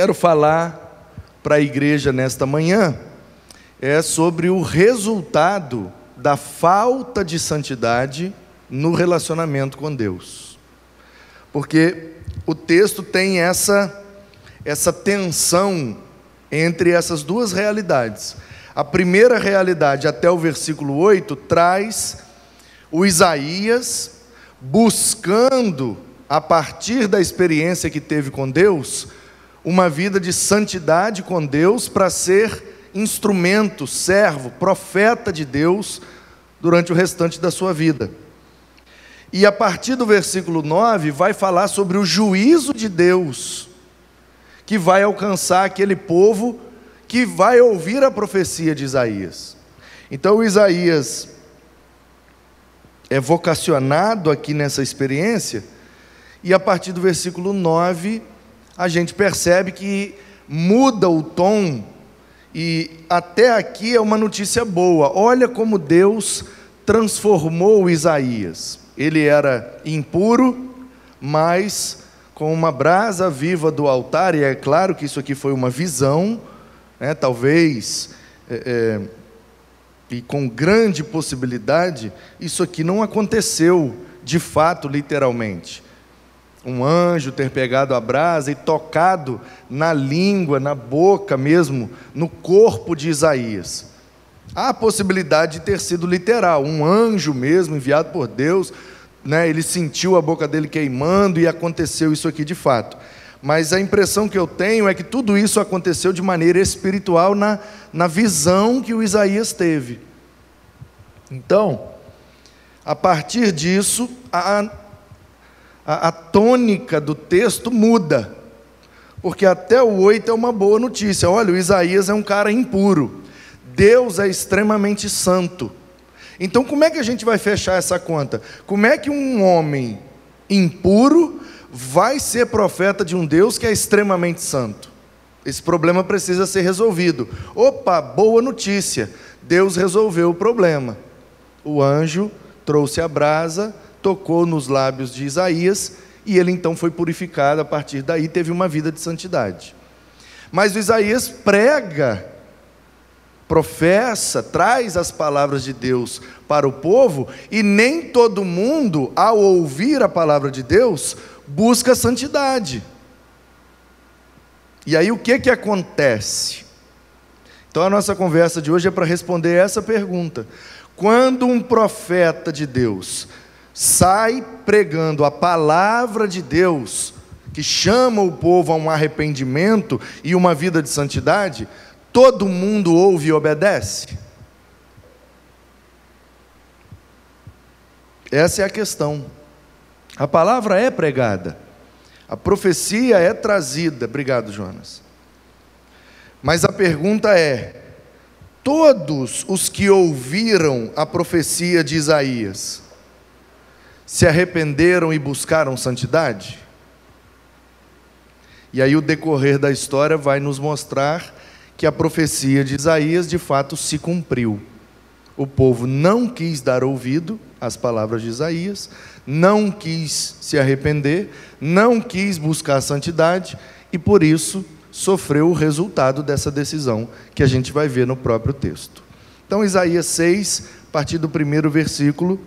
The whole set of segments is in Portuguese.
quero falar para a igreja nesta manhã é sobre o resultado da falta de santidade no relacionamento com Deus. Porque o texto tem essa essa tensão entre essas duas realidades. A primeira realidade, até o versículo 8, traz o Isaías buscando, a partir da experiência que teve com Deus, uma vida de santidade com Deus para ser instrumento, servo, profeta de Deus durante o restante da sua vida. E a partir do versículo 9, vai falar sobre o juízo de Deus, que vai alcançar aquele povo que vai ouvir a profecia de Isaías. Então, Isaías é vocacionado aqui nessa experiência, e a partir do versículo 9, a gente percebe que muda o tom, e até aqui é uma notícia boa. Olha como Deus transformou Isaías. Ele era impuro, mas com uma brasa viva do altar, e é claro que isso aqui foi uma visão, né, talvez, é, é, e com grande possibilidade, isso aqui não aconteceu de fato, literalmente. Um anjo ter pegado a brasa e tocado na língua, na boca mesmo, no corpo de Isaías. Há a possibilidade de ter sido literal, um anjo mesmo enviado por Deus, né, ele sentiu a boca dele queimando e aconteceu isso aqui de fato. Mas a impressão que eu tenho é que tudo isso aconteceu de maneira espiritual na, na visão que o Isaías teve. Então, a partir disso, a, a, a tônica do texto muda. Porque até o 8 é uma boa notícia. Olha, o Isaías é um cara impuro. Deus é extremamente santo. Então, como é que a gente vai fechar essa conta? Como é que um homem impuro vai ser profeta de um Deus que é extremamente santo? Esse problema precisa ser resolvido. Opa, boa notícia! Deus resolveu o problema. O anjo trouxe a brasa, tocou nos lábios de Isaías e ele então foi purificado. A partir daí, teve uma vida de santidade. Mas Isaías prega professa, traz as palavras de Deus para o povo, e nem todo mundo, ao ouvir a palavra de Deus, busca santidade. E aí o que que acontece? Então a nossa conversa de hoje é para responder essa pergunta. Quando um profeta de Deus sai pregando a palavra de Deus, que chama o povo a um arrependimento e uma vida de santidade, todo mundo ouve e obedece? Essa é a questão. A palavra é pregada, a profecia é trazida. Obrigado, Jonas. Mas a pergunta é: todos os que ouviram a profecia de Isaías se arrependeram e buscaram santidade? E aí o decorrer da história vai nos mostrar que a profecia de Isaías de fato se cumpriu. O povo não quis dar ouvido às palavras de Isaías, não quis se arrepender, não quis buscar a santidade e por isso sofreu o resultado dessa decisão que a gente vai ver no próprio texto. Então, Isaías 6, a partir do primeiro versículo,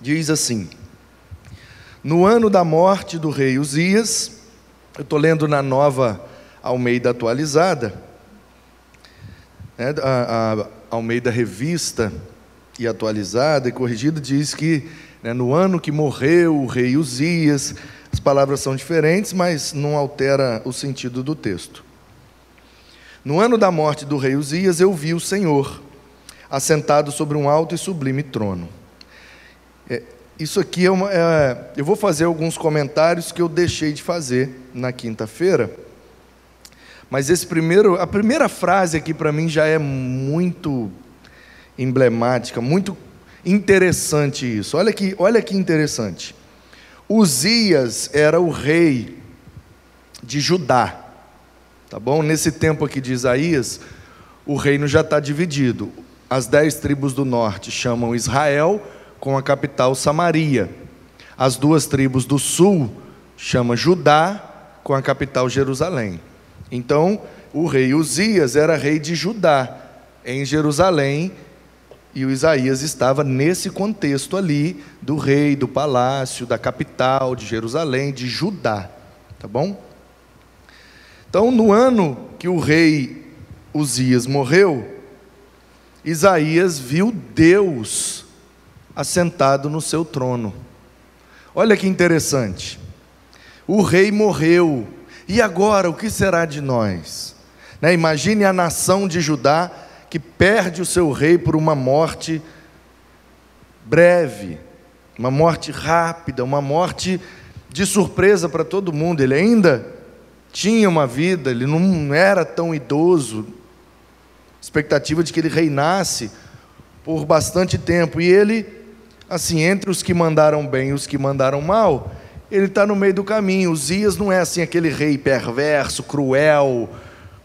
diz assim: No ano da morte do rei Uzias, eu estou lendo na nova Almeida atualizada, né, a, a Almeida revista e atualizada e corrigida, diz que né, no ano que morreu o rei Uzias, as palavras são diferentes, mas não altera o sentido do texto. No ano da morte do rei Uzias, eu vi o Senhor, assentado sobre um alto e sublime trono. É, isso aqui é uma. É, eu vou fazer alguns comentários que eu deixei de fazer na quinta-feira. Mas esse primeiro, a primeira frase aqui para mim já é muito emblemática, muito interessante isso. Olha que, olha que interessante. Uzias era o rei de Judá. Tá bom? Nesse tempo aqui de Isaías, o reino já está dividido. As dez tribos do norte chamam Israel, com a capital Samaria. As duas tribos do sul chama Judá, com a capital Jerusalém. Então, o rei Uzias era rei de Judá, em Jerusalém, e o Isaías estava nesse contexto ali do rei, do palácio, da capital de Jerusalém, de Judá, tá bom? Então, no ano que o rei Uzias morreu, Isaías viu Deus assentado no seu trono. Olha que interessante. O rei morreu, e agora o que será de nós? Né? Imagine a nação de Judá que perde o seu rei por uma morte breve, uma morte rápida, uma morte de surpresa para todo mundo. Ele ainda tinha uma vida, ele não era tão idoso, expectativa de que ele reinasse por bastante tempo. E ele, assim, entre os que mandaram bem e os que mandaram mal, ele está no meio do caminho. Uzias não é assim aquele rei perverso, cruel,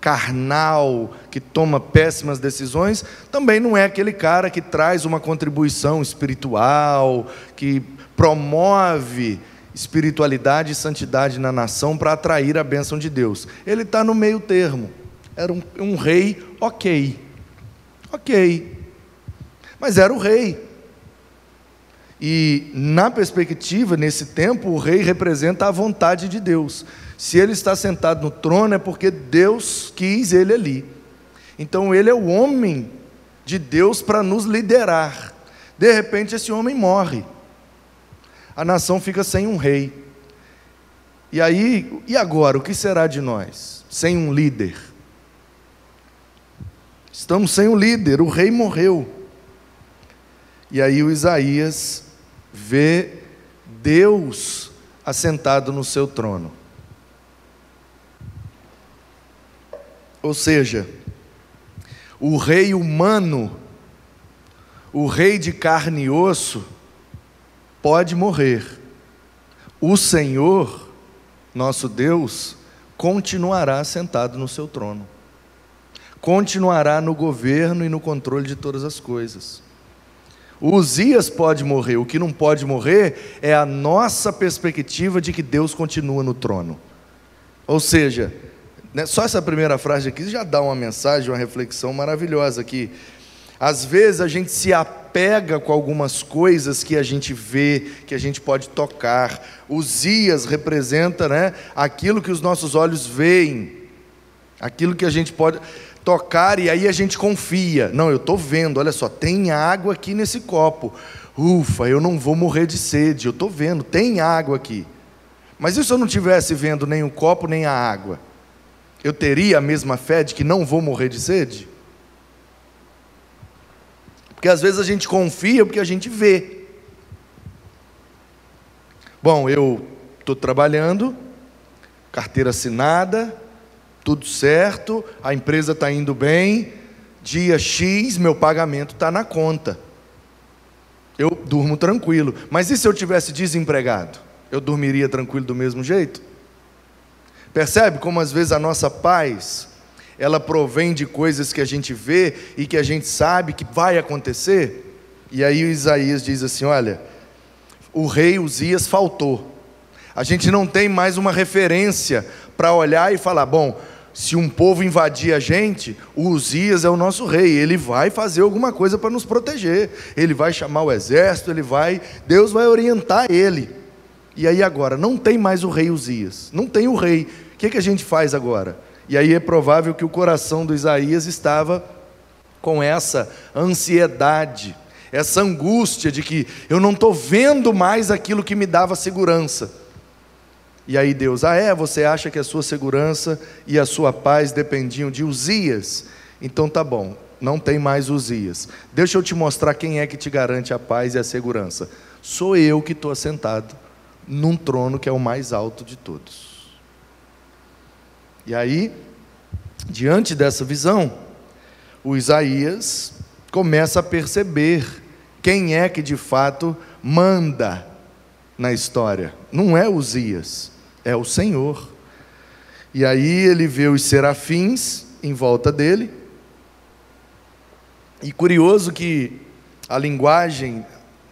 carnal, que toma péssimas decisões, também não é aquele cara que traz uma contribuição espiritual, que promove espiritualidade e santidade na nação para atrair a bênção de Deus. Ele está no meio termo. Era um, um rei ok. Ok. Mas era o rei. E, na perspectiva, nesse tempo, o rei representa a vontade de Deus. Se ele está sentado no trono, é porque Deus quis ele ali. Então, ele é o homem de Deus para nos liderar. De repente, esse homem morre. A nação fica sem um rei. E aí, e agora? O que será de nós? Sem um líder. Estamos sem um líder, o rei morreu. E aí o Isaías vê Deus assentado no seu trono. Ou seja, o rei humano, o rei de carne e osso, pode morrer. O Senhor, nosso Deus, continuará sentado no seu trono, continuará no governo e no controle de todas as coisas. Uzias pode morrer, o que não pode morrer é a nossa perspectiva de que Deus continua no trono. Ou seja, né, só essa primeira frase aqui já dá uma mensagem, uma reflexão maravilhosa aqui. Às vezes a gente se apega com algumas coisas que a gente vê, que a gente pode tocar. Uzias representa né, aquilo que os nossos olhos veem, aquilo que a gente pode tocar e aí a gente confia. Não, eu estou vendo, olha só, tem água aqui nesse copo. Ufa, eu não vou morrer de sede, eu estou vendo, tem água aqui. Mas e se eu não estivesse vendo nem o copo nem a água? Eu teria a mesma fé de que não vou morrer de sede? Porque às vezes a gente confia porque a gente vê. Bom, eu estou trabalhando, carteira assinada, tudo certo, a empresa está indo bem, dia X, meu pagamento está na conta. Eu durmo tranquilo. Mas e se eu tivesse desempregado? Eu dormiria tranquilo do mesmo jeito? Percebe como às vezes a nossa paz, ela provém de coisas que a gente vê e que a gente sabe que vai acontecer? E aí o Isaías diz assim: olha, o rei Uzias faltou. A gente não tem mais uma referência para olhar e falar, bom, se um povo invadir a gente, o Uzias é o nosso rei, ele vai fazer alguma coisa para nos proteger, ele vai chamar o exército, ele vai, Deus vai orientar ele. E aí agora, não tem mais o rei Uzias, não tem o rei, o que, que a gente faz agora? E aí é provável que o coração do Isaías estava com essa ansiedade, essa angústia de que eu não estou vendo mais aquilo que me dava segurança. E aí Deus, ah é, você acha que a sua segurança e a sua paz dependiam de Uzias? Então tá bom, não tem mais Uzias. Deixa eu te mostrar quem é que te garante a paz e a segurança. Sou eu que estou assentado num trono que é o mais alto de todos. E aí, diante dessa visão, o Isaías começa a perceber quem é que de fato manda na história. Não é Uzias é o Senhor. E aí ele vê os serafins em volta dele. E curioso que a linguagem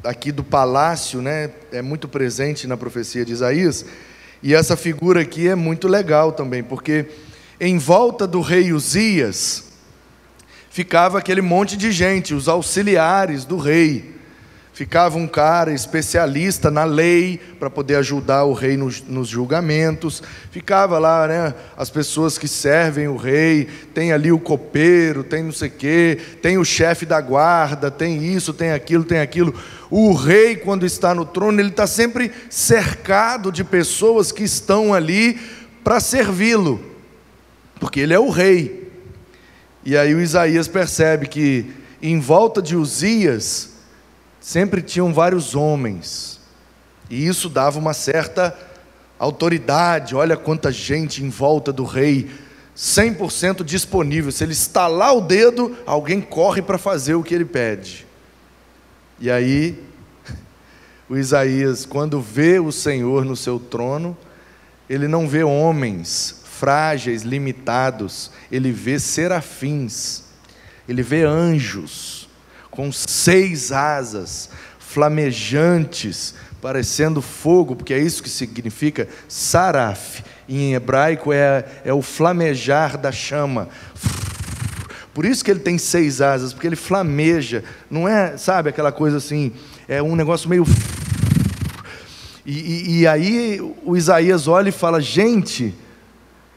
aqui do palácio, né, é muito presente na profecia de Isaías. E essa figura aqui é muito legal também, porque em volta do rei Uzias ficava aquele monte de gente, os auxiliares do rei. Ficava um cara especialista na lei para poder ajudar o rei nos, nos, julgamentos. Ficava lá, né, as pessoas que servem o rei. Tem ali o copeiro, tem não sei o quê, tem o chefe da guarda, tem isso, tem aquilo, tem aquilo. O rei, quando está no trono, ele está sempre cercado de pessoas que estão ali para servi-lo, porque ele é o rei. E aí o Isaías percebe que em volta de Uzias sempre tinham vários homens. E isso dava uma certa autoridade. Olha quanta gente em volta do rei, 100% disponível. Se ele estalar o dedo, alguém corre para fazer o que ele pede. E aí, o Isaías, quando vê o Senhor no seu trono, ele não vê homens frágeis, limitados, ele vê serafins, ele vê anjos com seis asas, flamejantes, parecendo fogo, porque é isso que significa saraf. Em hebraico é, é o flamejar da chama. Por isso que ele tem seis asas, porque ele flameja. Não é, sabe, aquela coisa assim, é um negócio meio. E, e, e aí o Isaías olha e fala: gente,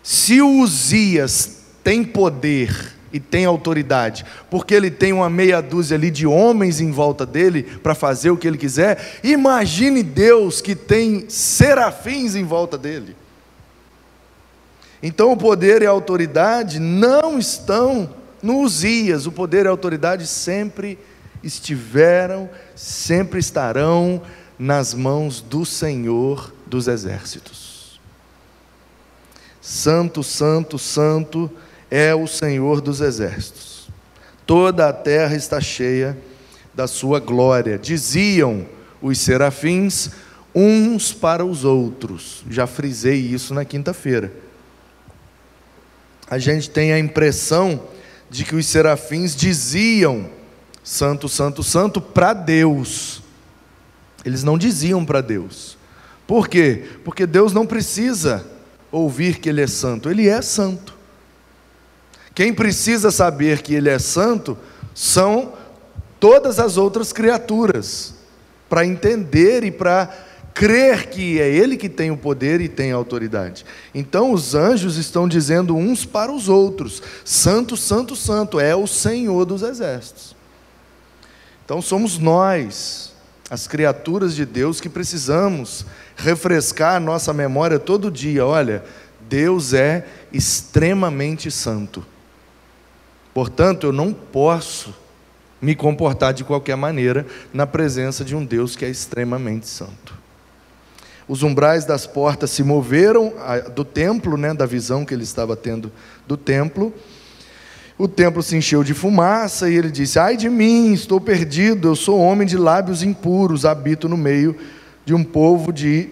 se o Uzias tem poder e tem autoridade, porque ele tem uma meia dúzia ali de homens em volta dele para fazer o que ele quiser. Imagine Deus que tem serafins em volta dele. Então o poder e a autoridade não estão no Uzias, o poder e a autoridade sempre estiveram, sempre estarão nas mãos do Senhor dos exércitos. Santo, santo, santo é o Senhor dos exércitos. Toda a terra está cheia da sua glória. Diziam os serafins uns para os outros. Já frisei isso na quinta-feira. A gente tem a impressão de que os serafins diziam santo, santo, santo para Deus. Eles não diziam para Deus. Por quê? Porque Deus não precisa ouvir que Ele é santo, Ele é santo. Quem precisa saber que Ele é santo são todas as outras criaturas, para entender e para crer que é Ele que tem o poder e tem a autoridade. Então os anjos estão dizendo uns para os outros: Santo, Santo, Santo, é o Senhor dos exércitos. Então somos nós, as criaturas de Deus, que precisamos refrescar a nossa memória todo dia: olha, Deus é extremamente santo. Portanto, eu não posso me comportar de qualquer maneira na presença de um Deus que é extremamente santo. Os umbrais das portas se moveram do templo, né, da visão que ele estava tendo do templo. O templo se encheu de fumaça e ele disse: Ai de mim, estou perdido, eu sou homem de lábios impuros, habito no meio de um povo de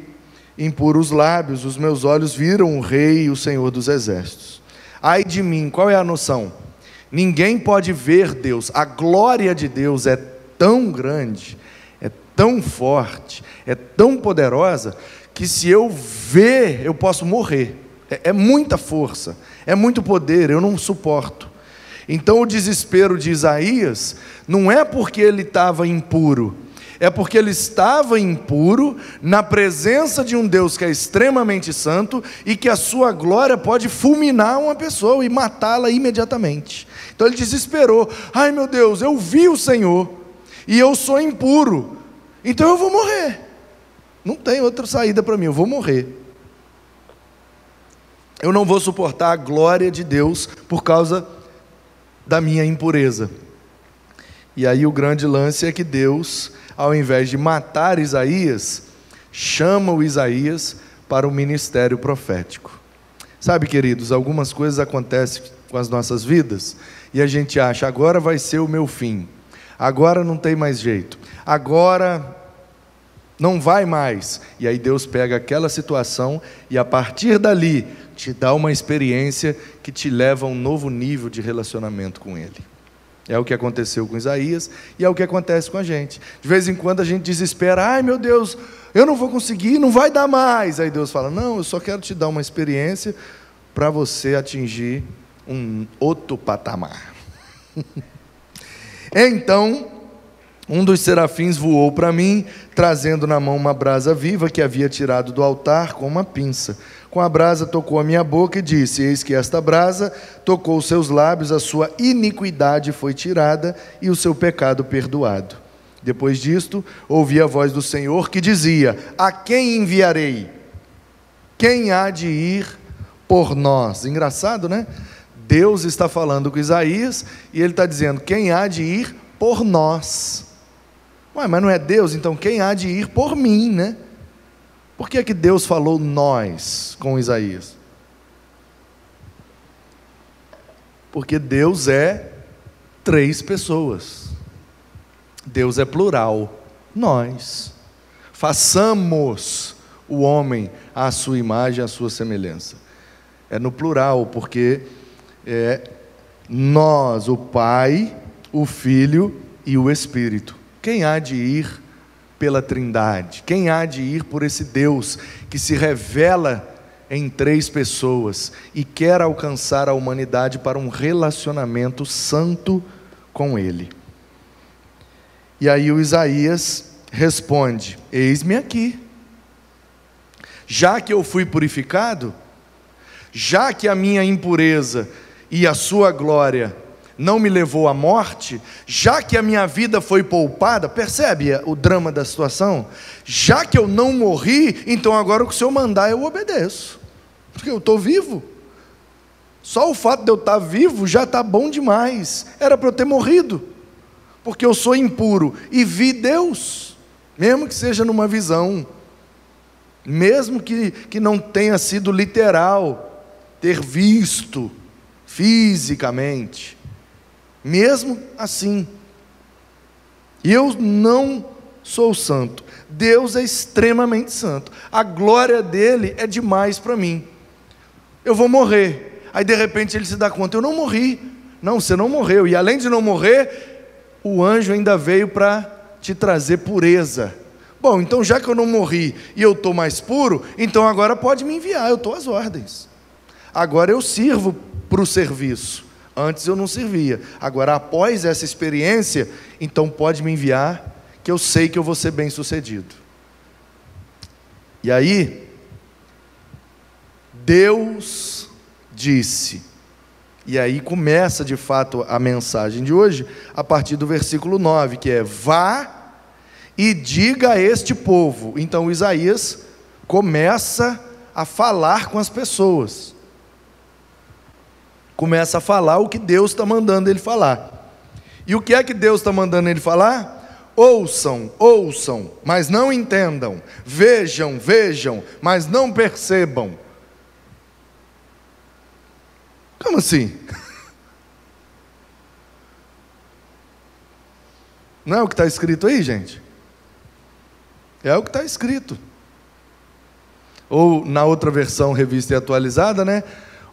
impuros lábios. Os meus olhos viram o Rei, o Senhor dos Exércitos. Ai de mim, qual é a noção? Ninguém pode ver Deus. A glória de Deus é tão grande, é tão forte, é tão poderosa, que se eu ver, eu posso morrer. É, é muita força, é muito poder, eu não suporto. Então o desespero de Isaías não é porque ele estava impuro, é porque ele estava impuro na presença de um Deus que é extremamente santo e que a sua glória pode fulminar uma pessoa e matá-la imediatamente. Então ele desesperou: ai meu Deus, eu vi o Senhor e eu sou impuro, então eu vou morrer. Não tem outra saída para mim, eu vou morrer. Eu não vou suportar a glória de Deus por causa da minha impureza. E aí o grande lance é que Deus ao invés de matar Isaías, chama o Isaías para o ministério profético. Sabe, queridos, algumas coisas acontecem com as nossas vidas e a gente acha, agora vai ser o meu fim, agora não tem mais jeito, agora não vai mais. E aí Deus pega aquela situação e a partir dali te dá uma experiência que te leva a um novo nível de relacionamento com Ele. É o que aconteceu com Isaías e é o que acontece com a gente. De vez em quando a gente desespera, ai meu Deus, eu não vou conseguir, não vai dar mais. Aí Deus fala: não, eu só quero te dar uma experiência para você atingir um outro patamar. então, um dos serafins voou para mim, trazendo na mão uma brasa viva que havia tirado do altar com uma pinça. Com a brasa tocou a minha boca e disse: Eis que esta brasa tocou os seus lábios, a sua iniquidade foi tirada e o seu pecado perdoado. Depois disto, ouvi a voz do Senhor que dizia: A quem enviarei? Quem há de ir por nós? Engraçado, né? Deus está falando com Isaías e ele está dizendo: Quem há de ir por nós? Ué, mas não é Deus, então quem há de ir por mim, né? Por que, é que Deus falou nós com Isaías? Porque Deus é três pessoas. Deus é plural. Nós. Façamos o homem à sua imagem, à sua semelhança. É no plural, porque é nós, o Pai, o Filho e o Espírito. Quem há de ir pela Trindade? Quem há de ir por esse Deus que se revela em três pessoas e quer alcançar a humanidade para um relacionamento santo com Ele? E aí o Isaías responde: Eis-me aqui. Já que eu fui purificado, já que a minha impureza e a sua glória não me levou à morte, já que a minha vida foi poupada, percebe o drama da situação? Já que eu não morri, então agora o que o Senhor mandar eu obedeço, porque eu estou vivo. Só o fato de eu estar vivo já está bom demais, era para eu ter morrido, porque eu sou impuro e vi Deus, mesmo que seja numa visão, mesmo que, que não tenha sido literal, ter visto fisicamente mesmo assim. Eu não sou santo. Deus é extremamente santo. A glória dele é demais para mim. Eu vou morrer. Aí de repente ele se dá conta: eu não morri. Não, você não morreu. E além de não morrer, o anjo ainda veio para te trazer pureza. Bom, então já que eu não morri e eu estou mais puro, então agora pode me enviar, eu estou às ordens. Agora eu sirvo para o serviço. Antes eu não servia. Agora, após essa experiência, então pode me enviar, que eu sei que eu vou ser bem sucedido. E aí, Deus disse, e aí começa de fato a mensagem de hoje, a partir do versículo 9, que é: Vá e diga a este povo. Então Isaías começa a falar com as pessoas começa a falar o que Deus está mandando ele falar. E o que é que Deus está mandando ele falar? Ouçam, ouçam, mas não entendam. Vejam, vejam, mas não percebam. Como assim? Não é o que está escrito aí, gente? É o que está escrito. Ou na outra versão, revista e atualizada, né?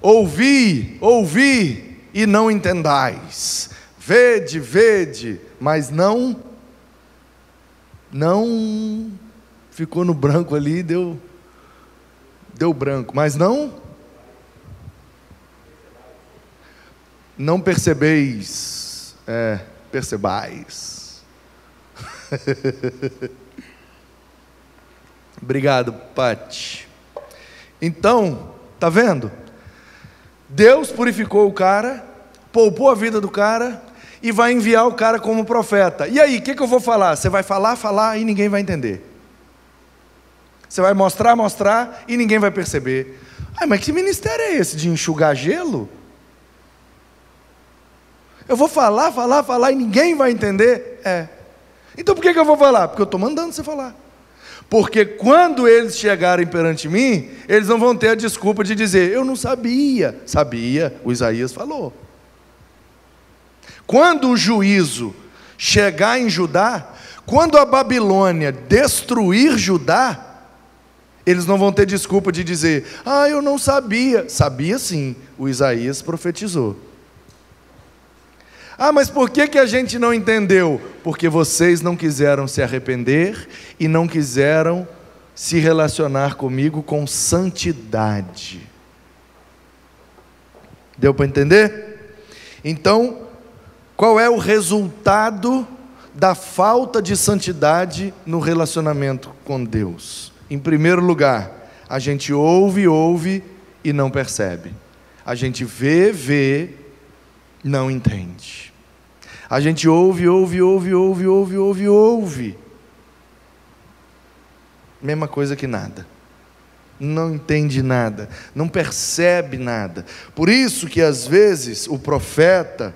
Ouvi, ouvi e não entendais. Vede, vede, mas não não ficou no branco ali, deu deu branco, mas não não percebeis, é, percebais. Obrigado, Pati. Então, tá vendo? Deus purificou o cara, poupou a vida do cara e vai enviar o cara como profeta. E aí, o que, que eu vou falar? Você vai falar, falar e ninguém vai entender. Você vai mostrar, mostrar e ninguém vai perceber. Ai, mas que ministério é esse de enxugar gelo? Eu vou falar, falar, falar e ninguém vai entender? É. Então por que, que eu vou falar? Porque eu estou mandando você falar. Porque quando eles chegarem perante mim, eles não vão ter a desculpa de dizer, eu não sabia. Sabia, o Isaías falou. Quando o juízo chegar em Judá, quando a Babilônia destruir Judá, eles não vão ter desculpa de dizer, ah, eu não sabia. Sabia sim, o Isaías profetizou. Ah, mas por que, que a gente não entendeu? Porque vocês não quiseram se arrepender e não quiseram se relacionar comigo com santidade. Deu para entender? Então, qual é o resultado da falta de santidade no relacionamento com Deus? Em primeiro lugar, a gente ouve, ouve e não percebe. A gente vê, vê, não entende. A gente ouve, ouve, ouve, ouve, ouve, ouve, ouve. Mesma coisa que nada não entende nada, não percebe nada. Por isso que às vezes o profeta,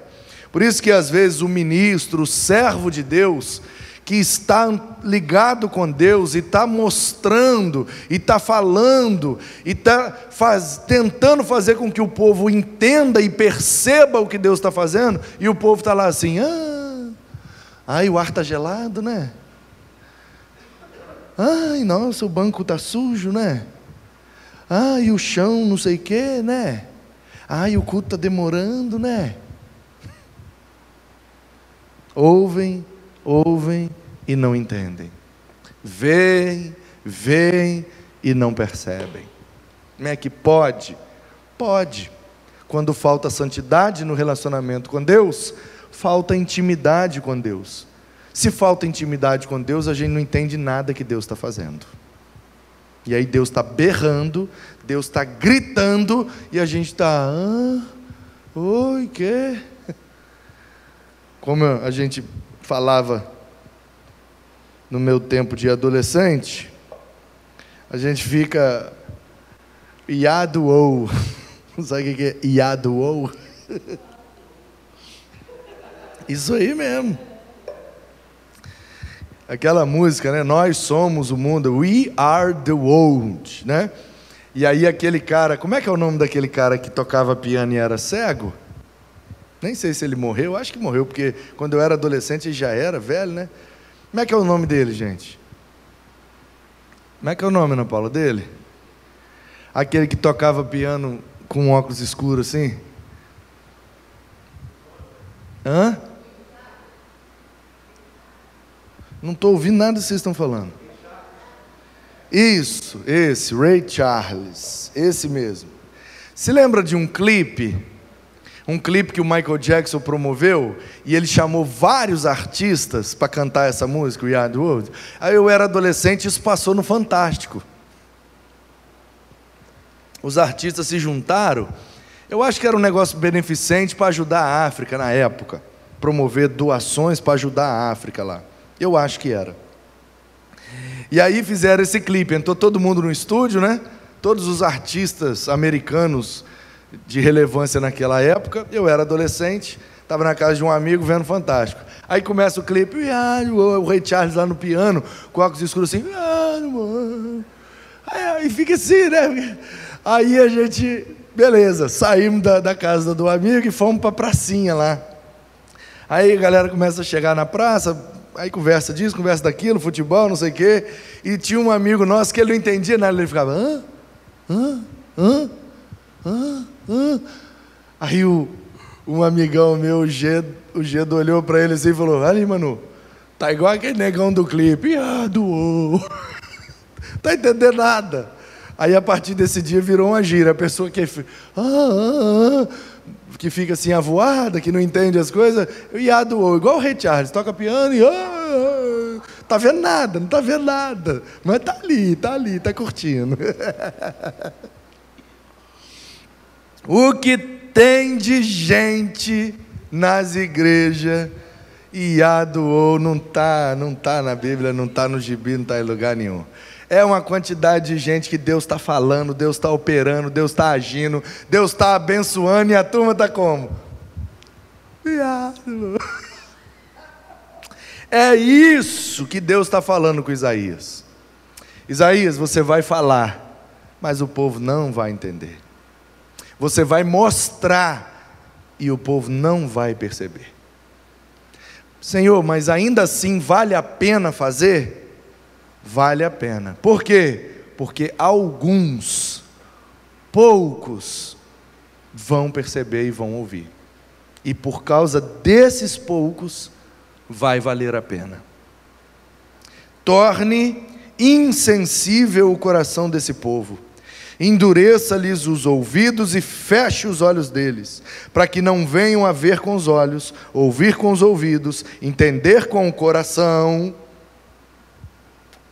por isso que às vezes o ministro, o servo de Deus, que está ligado com Deus e está mostrando, e está falando, e está faz, tentando fazer com que o povo entenda e perceba o que Deus está fazendo, e o povo está lá assim, ah, ai, o ar está gelado, né? Ai, nossa, o banco está sujo, né? E o chão não sei o quê, né? E o culto está demorando, né? Ouvem, ouvem e não entendem. Veem, veem e não percebem. Como é que pode? Pode. Quando falta santidade no relacionamento com Deus, falta intimidade com Deus. Se falta intimidade com Deus, a gente não entende nada que Deus está fazendo. E aí Deus está berrando, Deus está gritando, e a gente está. Ah, oi, que? Como a gente falava no meu tempo de adolescente, a gente fica. Iado ou. Sabe o que é iado ou? Isso aí mesmo. Aquela música, né? Nós somos o mundo, we are the world, né? E aí aquele cara, como é que é o nome daquele cara que tocava piano e era cego? Nem sei se ele morreu, acho que morreu, porque quando eu era adolescente ele já era velho, né? Como é que é o nome dele, gente? Como é que é o nome, Ana Paula, dele? Aquele que tocava piano com óculos escuros assim? Hã? Não estou ouvindo nada que vocês estão falando. Isso, esse, Ray Charles, esse mesmo. Se lembra de um clipe? Um clipe que o Michael Jackson promoveu e ele chamou vários artistas para cantar essa música, o Yard World. Aí eu era adolescente e isso passou no Fantástico. Os artistas se juntaram. Eu acho que era um negócio beneficente para ajudar a África na época. Promover doações para ajudar a África lá. Eu acho que era. E aí fizeram esse clipe, entrou todo mundo no estúdio, né? Todos os artistas americanos de relevância naquela época. Eu era adolescente, estava na casa de um amigo vendo Fantástico. Aí começa o clipe, o Ray Charles lá no piano, com óculos escuros assim, aí, aí fica assim, né? Aí a gente, beleza, saímos da, da casa do amigo e fomos para a pracinha lá. Aí a galera começa a chegar na praça, aí conversa disso, conversa daquilo, futebol, não sei o quê. E tinha um amigo nosso que ele não entendia nada, ele ficava, hã? Hã? Hã? Hã? Hã? Aí o, um amigão meu, o Gedo, o Gedo olhou para ele assim e falou, ali, mano, tá igual aquele negão do clipe, ah, doou. tá entendendo nada. Aí a partir desse dia virou uma gira, a pessoa que ah, ah, ah, que fica assim avoada, que não entende as coisas, e adoou, igual o Ray Charles, toca piano e. Oh, tá vendo nada, não tá vendo nada. Mas tá ali, tá ali, tá curtindo. o que tem de gente nas igrejas e adoou, não tá, não tá na Bíblia, não tá no gibi, não tá em lugar nenhum. É uma quantidade de gente que Deus está falando, Deus está operando, Deus está agindo, Deus está abençoando e a turma está como? Viado. É isso que Deus está falando com Isaías. Isaías, você vai falar, mas o povo não vai entender. Você vai mostrar e o povo não vai perceber. Senhor, mas ainda assim vale a pena fazer? vale a pena. Por quê? Porque alguns, poucos, vão perceber e vão ouvir. E por causa desses poucos, vai valer a pena. Torne insensível o coração desse povo. Endureça-lhes os ouvidos e feche os olhos deles, para que não venham a ver com os olhos, ouvir com os ouvidos, entender com o coração.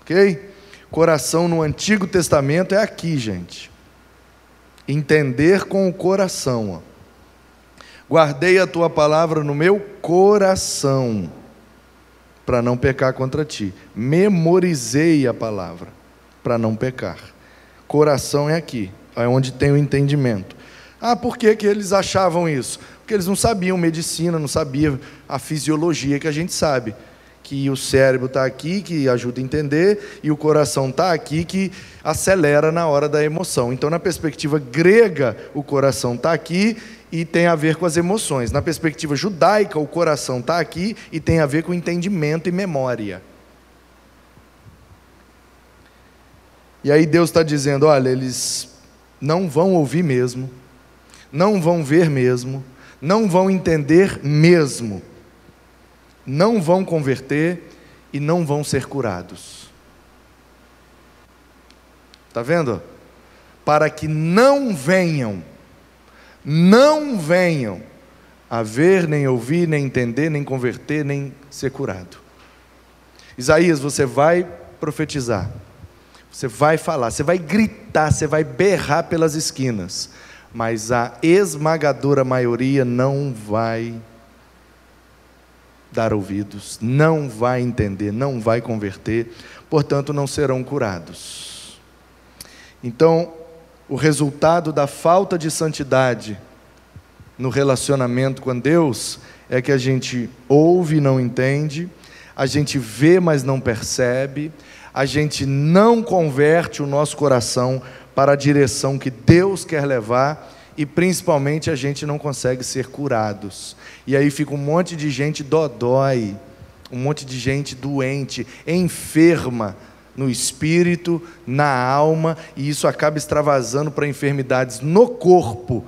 Ok? Coração no Antigo Testamento é aqui, gente. Entender com o coração. Ó. Guardei a tua palavra no meu coração, para não pecar contra ti. Memorizei a palavra, para não pecar. Coração é aqui, é onde tem o entendimento. Ah, por que, que eles achavam isso? Porque eles não sabiam medicina, não sabiam a fisiologia que a gente sabe. Que o cérebro está aqui, que ajuda a entender, e o coração está aqui, que acelera na hora da emoção. Então, na perspectiva grega, o coração está aqui e tem a ver com as emoções. Na perspectiva judaica, o coração está aqui e tem a ver com entendimento e memória. E aí Deus está dizendo: olha, eles não vão ouvir mesmo, não vão ver mesmo, não vão entender mesmo, não vão converter e não vão ser curados. Está vendo? Para que não venham não venham a ver, nem ouvir, nem entender, nem converter, nem ser curado. Isaías, você vai profetizar, você vai falar, você vai gritar, você vai berrar pelas esquinas, mas a esmagadora maioria não vai dar ouvidos, não vai entender, não vai converter, portanto não serão curados. Então, o resultado da falta de santidade no relacionamento com Deus é que a gente ouve e não entende, a gente vê, mas não percebe, a gente não converte o nosso coração para a direção que Deus quer levar e principalmente a gente não consegue ser curados. E aí fica um monte de gente dodói, um monte de gente doente, enferma, no espírito, na alma, e isso acaba extravasando para enfermidades no corpo.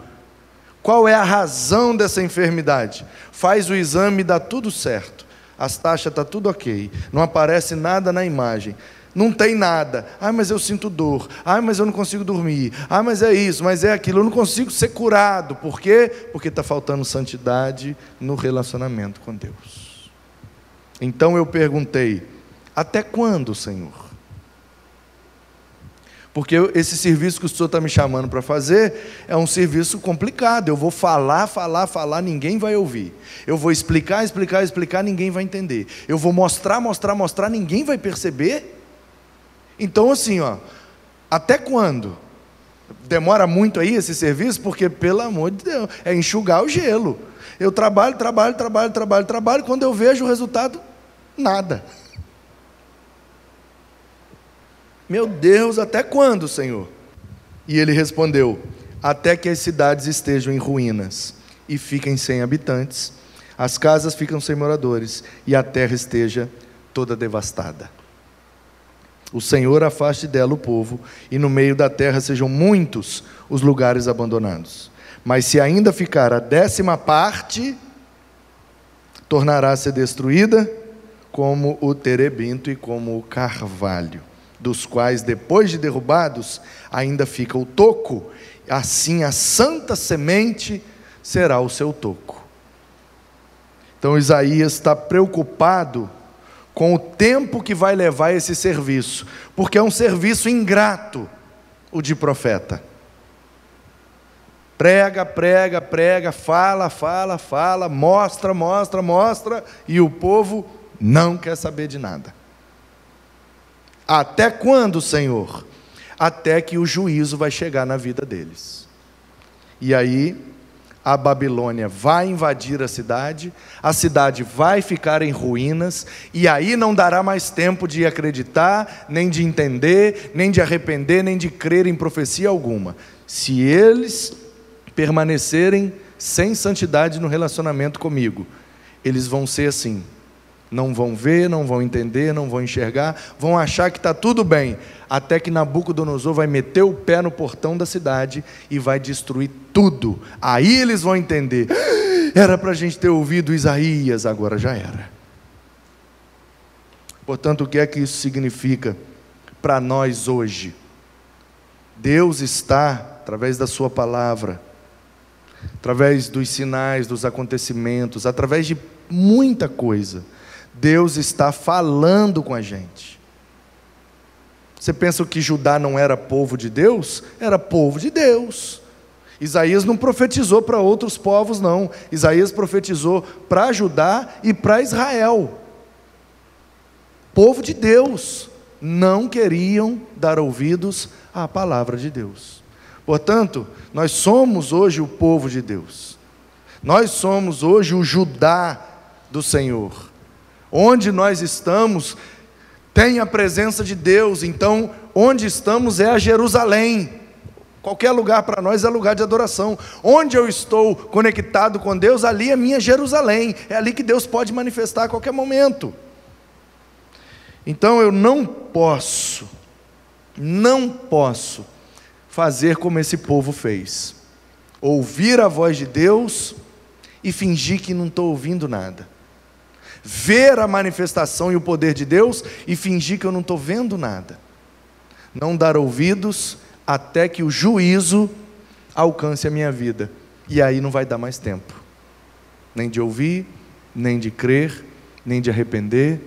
Qual é a razão dessa enfermidade? Faz o exame e dá tudo certo. As taxas tá tudo ok. Não aparece nada na imagem. Não tem nada. Ah, mas eu sinto dor. Ah, mas eu não consigo dormir. Ah, mas é isso, mas é aquilo. Eu não consigo ser curado. Por quê? Porque está faltando santidade no relacionamento com Deus. Então eu perguntei: até quando, Senhor? Porque esse serviço que o senhor está me chamando para fazer é um serviço complicado. Eu vou falar, falar, falar, ninguém vai ouvir. Eu vou explicar, explicar, explicar, ninguém vai entender. Eu vou mostrar, mostrar, mostrar, ninguém vai perceber. Então, assim, ó, até quando? Demora muito aí esse serviço? Porque, pelo amor de Deus, é enxugar o gelo. Eu trabalho, trabalho, trabalho, trabalho, trabalho, quando eu vejo o resultado, nada. Meu Deus, até quando, Senhor? E ele respondeu: Até que as cidades estejam em ruínas e fiquem sem habitantes, as casas ficam sem moradores e a terra esteja toda devastada. O Senhor afaste dela o povo, e no meio da terra sejam muitos os lugares abandonados. Mas se ainda ficar a décima parte, tornará-se destruída como o terebinto e como o carvalho dos quais, depois de derrubados, ainda fica o toco, assim a santa semente será o seu toco. Então Isaías está preocupado com o tempo que vai levar esse serviço, porque é um serviço ingrato, o de profeta. Prega, prega, prega, fala, fala, fala, mostra, mostra, mostra, e o povo não quer saber de nada. Até quando, Senhor? Até que o juízo vai chegar na vida deles. E aí, a Babilônia vai invadir a cidade, a cidade vai ficar em ruínas, e aí não dará mais tempo de acreditar, nem de entender, nem de arrepender, nem de crer em profecia alguma. Se eles permanecerem sem santidade no relacionamento comigo, eles vão ser assim, não vão ver, não vão entender, não vão enxergar, vão achar que está tudo bem, até que Nabucodonosor vai meter o pé no portão da cidade e vai destruir tudo. Aí eles vão entender: era para a gente ter ouvido Isaías, agora já era. Portanto, o que é que isso significa para nós hoje? Deus está, através da Sua palavra, através dos sinais, dos acontecimentos, através de muita coisa, Deus está falando com a gente. Você pensa que Judá não era povo de Deus? Era povo de Deus. Isaías não profetizou para outros povos, não. Isaías profetizou para Judá e para Israel. Povo de Deus não queriam dar ouvidos à palavra de Deus. Portanto, nós somos hoje o povo de Deus. Nós somos hoje o Judá do Senhor. Onde nós estamos, tem a presença de Deus, então, onde estamos é a Jerusalém. Qualquer lugar para nós é lugar de adoração. Onde eu estou conectado com Deus, ali é minha Jerusalém. É ali que Deus pode manifestar a qualquer momento. Então eu não posso, não posso fazer como esse povo fez: ouvir a voz de Deus e fingir que não estou ouvindo nada. Ver a manifestação e o poder de Deus e fingir que eu não estou vendo nada. Não dar ouvidos até que o juízo alcance a minha vida. E aí não vai dar mais tempo, nem de ouvir, nem de crer, nem de arrepender,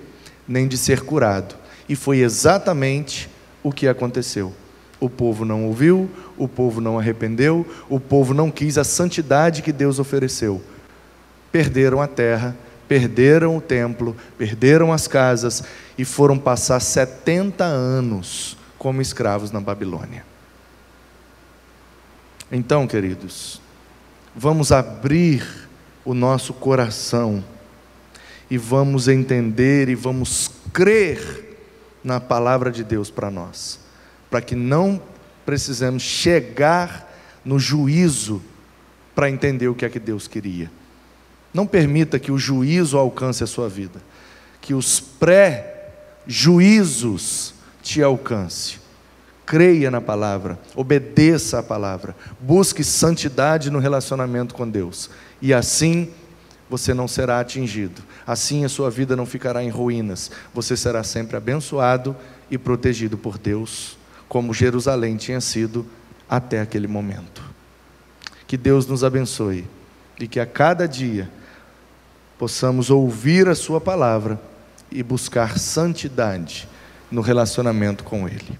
nem de ser curado. E foi exatamente o que aconteceu. O povo não ouviu, o povo não arrependeu, o povo não quis a santidade que Deus ofereceu. Perderam a terra, perderam o templo, perderam as casas e foram passar 70 anos como escravos na Babilônia. Então, queridos, vamos abrir o nosso coração e vamos entender e vamos crer na palavra de Deus para nós, para que não precisemos chegar no juízo para entender o que é que Deus queria. Não permita que o juízo alcance a sua vida, que os pré-juízos te alcance. Creia na palavra, obedeça a palavra, busque santidade no relacionamento com Deus, e assim você não será atingido, assim a sua vida não ficará em ruínas, você será sempre abençoado e protegido por Deus, como Jerusalém tinha sido até aquele momento. Que Deus nos abençoe e que a cada dia possamos ouvir a Sua palavra e buscar santidade no relacionamento com Ele.